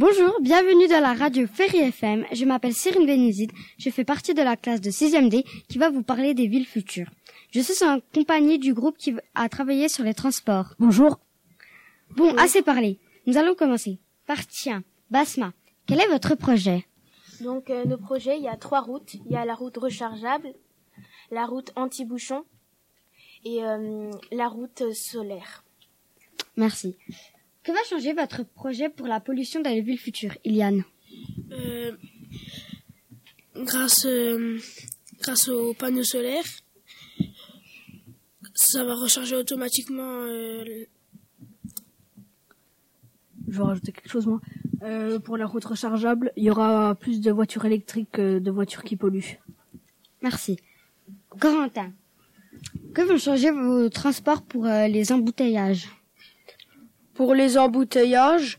Bonjour, bienvenue dans la radio Ferry FM. Je m'appelle Cyrine Vénizide. Je fais partie de la classe de 6e D qui va vous parler des villes futures. Je suis en compagnie du groupe qui a travaillé sur les transports. Bonjour. Bon, assez parlé. Nous allons commencer. Par tiens, Basma, quel est votre projet? Donc, euh, nos projets, il y a trois routes. Il y a la route rechargeable, la route anti-bouchon et euh, la route solaire. Merci. Que va changer votre projet pour la pollution dans les villes futures, Iliane Euh, grâce, euh, grâce aux panneaux solaires, ça va recharger automatiquement. euh, Je vais rajouter quelque chose moi. Euh, pour la route rechargeable, il y aura plus de voitures électriques que de voitures qui polluent. Merci. Corentin, que vont changer vos transports pour euh, les embouteillages? Pour les embouteillages,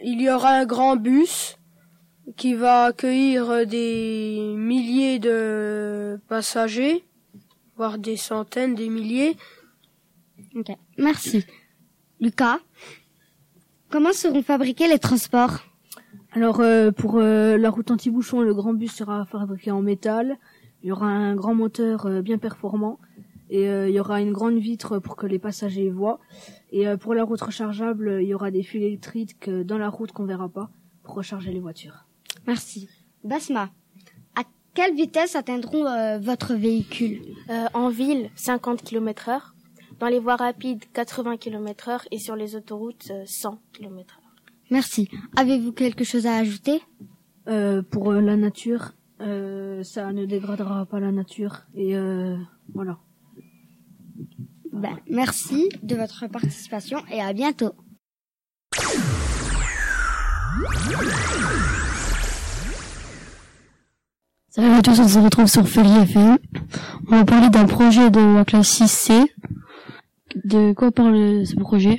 il y aura un grand bus qui va accueillir des milliers de passagers, voire des centaines, des milliers. Ok, merci. Lucas, comment seront fabriqués les transports? Alors euh, pour euh, la route anti-bouchon, le grand bus sera fabriqué en métal. Il y aura un grand moteur euh, bien performant et euh, il y aura une grande vitre pour que les passagers voient. Et euh, pour la route rechargeable, il y aura des fils électriques euh, dans la route qu'on verra pas pour recharger les voitures. Merci. Basma, à quelle vitesse atteindront euh, votre véhicule? Euh, en ville, 50 km heure. Dans les voies rapides, 80 km heure. Et sur les autoroutes, euh, 100 km heure. Merci. Avez-vous quelque chose à ajouter? Euh, pour euh, la nature, euh, ça ne dégradera pas la nature et euh, voilà. Ben, Merci de votre participation et à bientôt. Salut à tous, on se retrouve sur Ferry FM. On va parler d'un projet de la classe 6C. De quoi parle ce projet?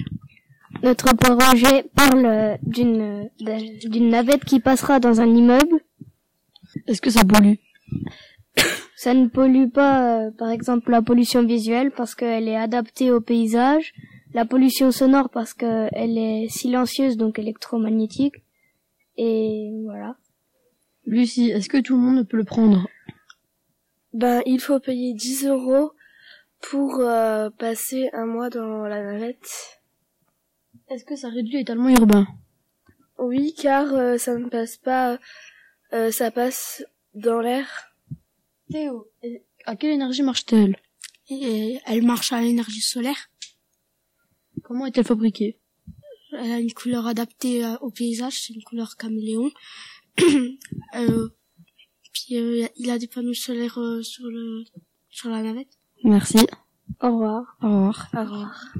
Notre projet parle d'une d'une navette qui passera dans un immeuble. Est-ce que ça pollue? Ça ne pollue pas, euh, par exemple, la pollution visuelle parce qu'elle est adaptée au paysage, la pollution sonore parce qu'elle est silencieuse donc électromagnétique. Et voilà. Lucie, est-ce que tout le monde peut le prendre? Ben, il faut payer 10 euros pour euh, passer un mois dans la navette. Est-ce que ça réduit l'étalement urbain? Oui, car euh, ça ne passe pas, euh, ça passe dans l'air. Théo, à quelle énergie marche-t-elle Et elle marche à l'énergie solaire. Comment est-elle fabriquée Elle a une couleur adaptée euh, au paysage, c'est une couleur caméléon. euh, puis euh, il a des panneaux solaires euh, sur le sur la navette. Merci. Au revoir. Au revoir. Au revoir.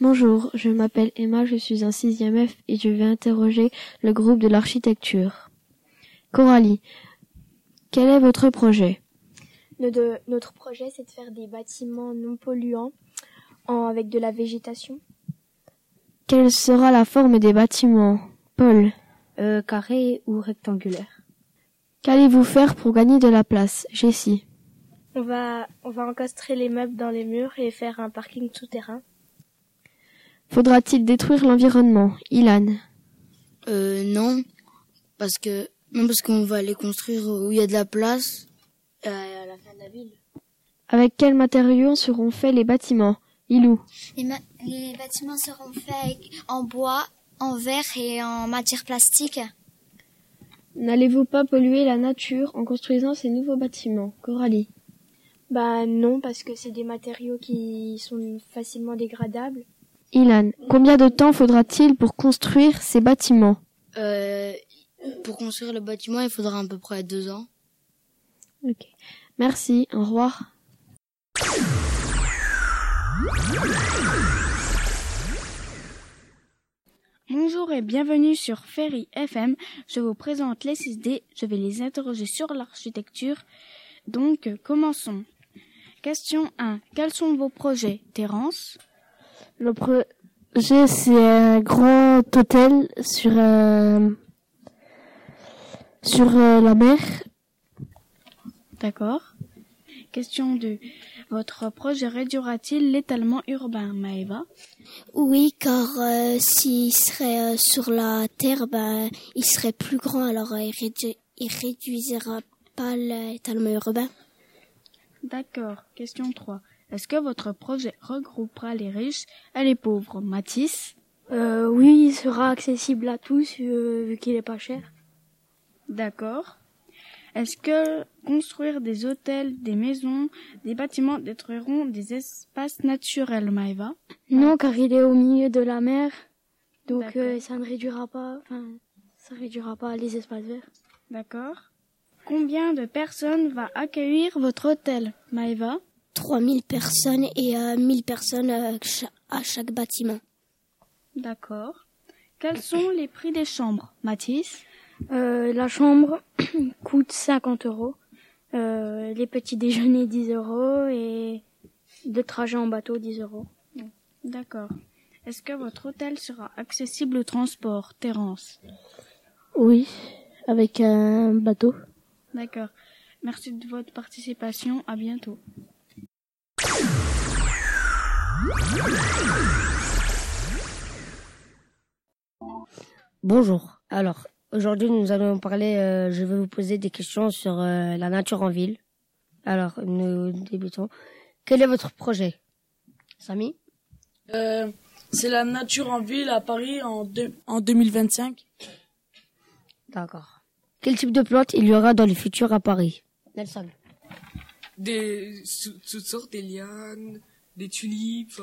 Bonjour, je m'appelle Emma, je suis un 6e F et je vais interroger le groupe de l'architecture. Coralie, quel est votre projet? Notre, notre projet, c'est de faire des bâtiments non polluants en, avec de la végétation. Quelle sera la forme des bâtiments? Paul, Euh, carré ou rectangulaire qu'allez-vous faire pour gagner de la place? Jessie, On va, on va encastrer les meubles dans les murs et faire un parking souterrain. Faudra-t-il détruire l'environnement Ilan, Euh, non, parce que non parce qu'on va les construire où il y a de la place euh, à la fin de la ville. avec quels matériaux seront faits les bâtiments? Ilou, Les, les bâtiments seront faits en bois, en verre et en matière plastique. n'allez-vous pas polluer la nature en construisant ces nouveaux bâtiments Coralie, Bah non, parce que c'est des matériaux qui sont facilement dégradables. Ilan, combien de temps faudra-t-il pour construire ces bâtiments? Euh, pour construire le bâtiment, il faudra à peu près deux ans. Ok. Merci, au revoir. Bonjour et bienvenue sur Ferry FM. Je vous présente les 6D. Je vais les interroger sur l'architecture. Donc, commençons. Question 1. Quels sont vos projets, Terence? Le projet, c'est un grand hôtel sur, euh, sur euh, la mer. D'accord. Question 2. Votre projet réduira-t-il l'étalement urbain, Maëva? Oui, car euh, s'il serait euh, sur la terre, ben, il serait plus grand, alors euh, il, rédu- il réduira pas l'étalement urbain. D'accord. Question 3. Est-ce que votre projet regroupera les riches et les pauvres, Mathis? Euh, oui, il sera accessible à tous euh, vu qu'il est pas cher. D'accord. Est-ce que construire des hôtels, des maisons, des bâtiments détruiront des espaces naturels, Maëva Non, car il est au milieu de la mer, donc euh, ça ne réduira pas, enfin, ça réduira pas les espaces verts. D'accord. Combien de personnes va accueillir votre hôtel, Maëva 3000 personnes et euh, 1000 personnes euh, à chaque bâtiment. D'accord. Quels sont les prix des chambres, Mathis? Euh, la chambre coûte 50 euros, euh, les petits déjeuners 10 euros et le trajet en bateau 10 euros. D'accord. Est-ce que votre hôtel sera accessible au transport, Terence? Oui, avec un bateau. D'accord. Merci de votre participation. À bientôt. Bonjour. Alors, aujourd'hui, nous allons parler, euh, je vais vous poser des questions sur euh, la nature en ville. Alors, nous débutons. Quel est votre projet? Samy? Euh, c'est la nature en ville à Paris en, deux- en 2025. D'accord. Quel type de plantes il y aura dans le futur à Paris? Nelson. Des, toutes sortes, des lianes, des tulipes.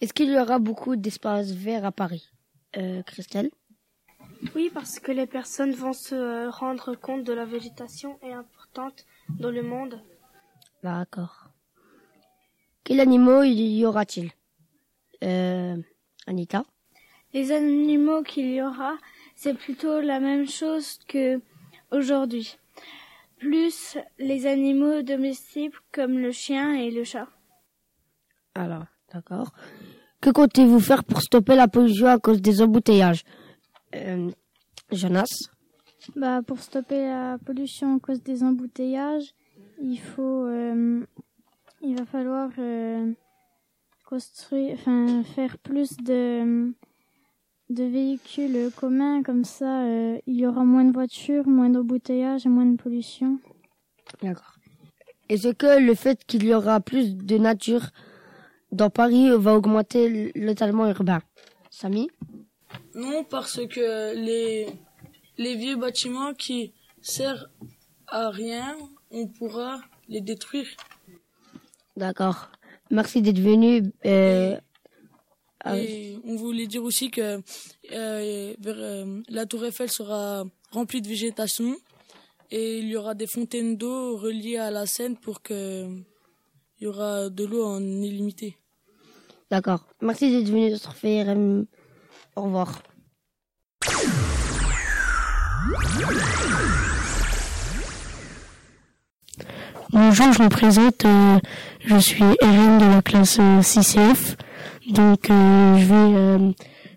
Est-ce qu'il y aura beaucoup d'espaces verts à Paris euh, Christelle? Oui, parce que les personnes vont se rendre compte de la végétation est importante dans le monde. D'accord. Quels animaux il y aura-t-il? Euh, Anita? Les animaux qu'il y aura, c'est plutôt la même chose que aujourd'hui. Plus les animaux domestiques comme le chien et le chat. Alors, d'accord. Que comptez-vous faire pour stopper la pollution à cause des embouteillages? Euh, Jonas? Bah, pour stopper la pollution à cause des embouteillages, il faut, euh, il va falloir euh, construire, enfin, faire plus de de véhicules communs comme ça, euh, il y aura moins de voitures, moins d'embouteillages et moins de pollution. D'accord. Est-ce que le fait qu'il y aura plus de nature dans Paris va augmenter l'étalement urbain Samy? Non, parce que les, les vieux bâtiments qui servent à rien, on pourra les détruire. D'accord. Merci d'être venu. Euh, ah oui. On voulait dire aussi que euh, euh, la tour Eiffel sera remplie de végétation et il y aura des fontaines d'eau reliées à la Seine pour que il y aura de l'eau en illimité. D'accord. Merci d'être venu sur FRM. Au revoir. Bonjour, je me présente. euh, je suis RN de la classe euh, 6CF. Donc, euh, je vais euh,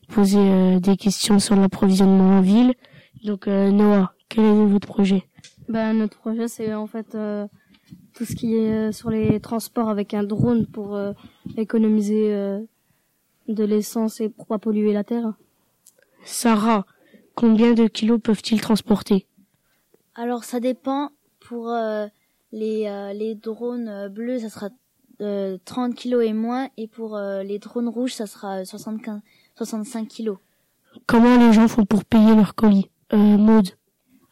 poser euh, des questions sur l'approvisionnement en ville. Donc, euh, Noah, quel est votre projet? Ben, notre projet, c'est en fait euh, tout ce qui est euh, sur les transports avec un drone pour euh, économiser euh, de l'essence et pour pas polluer la terre. Sarah, combien de kilos peuvent-ils transporter? Alors ça dépend. Pour euh, les, euh, les drones bleus, ça sera euh, 30 kilos et moins. Et pour euh, les drones rouges, ça sera 75, 65 kilos. Comment les gens font pour payer leurs colis? Euh, Maud,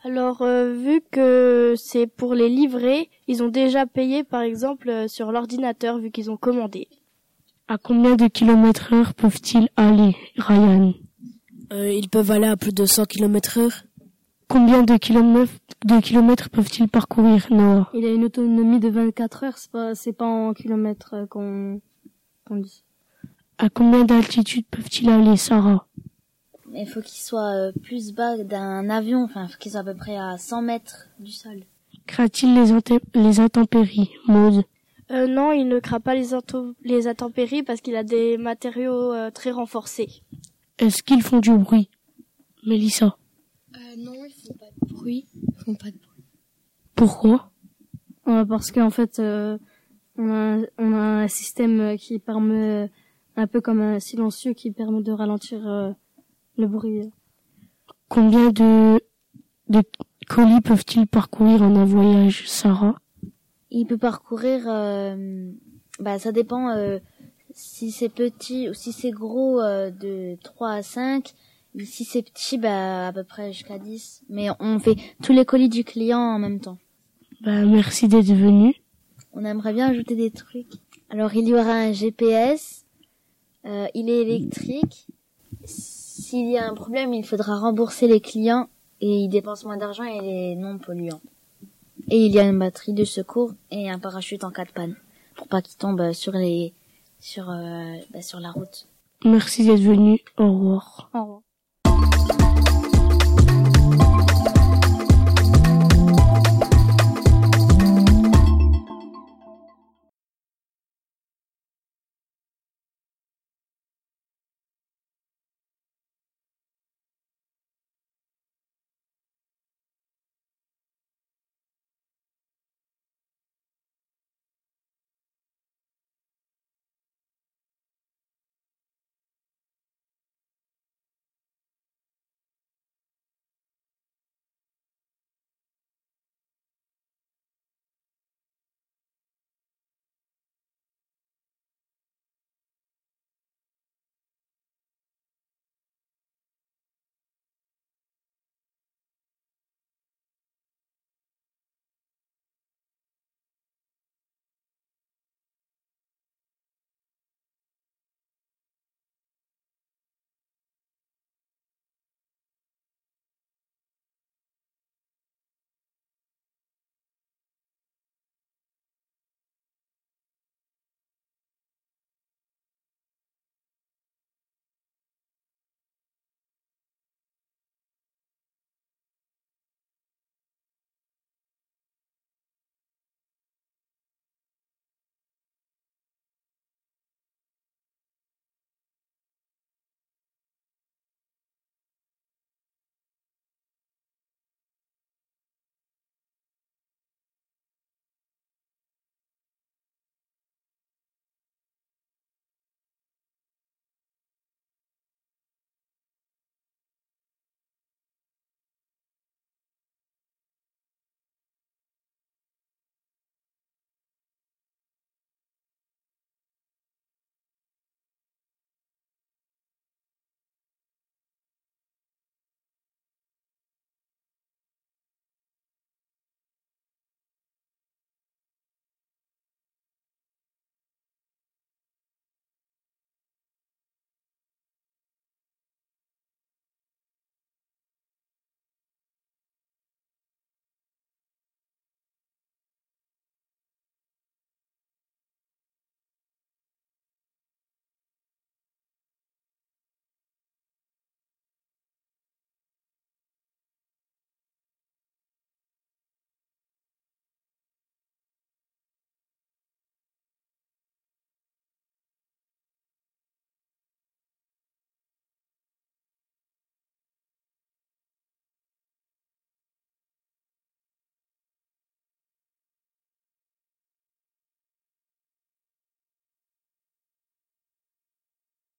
Alors, euh, vu que c'est pour les livrer, ils ont déjà payé, par exemple, euh, sur l'ordinateur, vu qu'ils ont commandé. à combien de kilomètres heure peuvent-ils aller, Ryan Euh, ils peuvent aller à plus de 100 km heure. Combien de kilomètres, de kilomètres peuvent-ils parcourir, Noah Il a une autonomie de 24 heures, c'est pas, c'est pas en kilomètres qu'on qu'on dit. À combien d'altitude peuvent-ils aller, Sarah il faut qu'ils soient euh, plus bas d'un avion. Enfin, il faut qu'ils soient à peu près à 100 mètres du sol. Craint-il les, intempéries, Maud? Euh, non, il ne craint pas les, intempéries parce qu'il a des matériaux euh, très renforcés. Est-ce qu'ils font du bruit Mélissa? Euh, non, ils font pas de bruit. Ils font pas de bruit. Pourquoi? Euh, parce qu'en fait, euh, on, a, on a un système qui permet, un peu comme un silencieux, qui permet de ralentir euh, le bruit. Combien de, de colis peuvent-ils parcourir en un voyage, Sarah? Il peut parcourir, euh, bah ça dépend euh, si c'est petit ou si c'est gros euh, de 3 à 5. Et si c'est petit, bah à peu près jusqu'à 10. Mais on fait tous les colis du client en même temps. Bah, merci d'être venu. On aimerait bien ajouter des trucs. Alors il y aura un GPS, euh, il est électrique. S'il y a un problème, il faudra rembourser les clients et il dépense moins d'argent et il est non polluant. Et il y a une batterie de secours et un parachute en cas de panne pour pas qu'il tombe sur les sur euh, bah, sur la route. Merci d'être venu. Au revoir. Au revoir.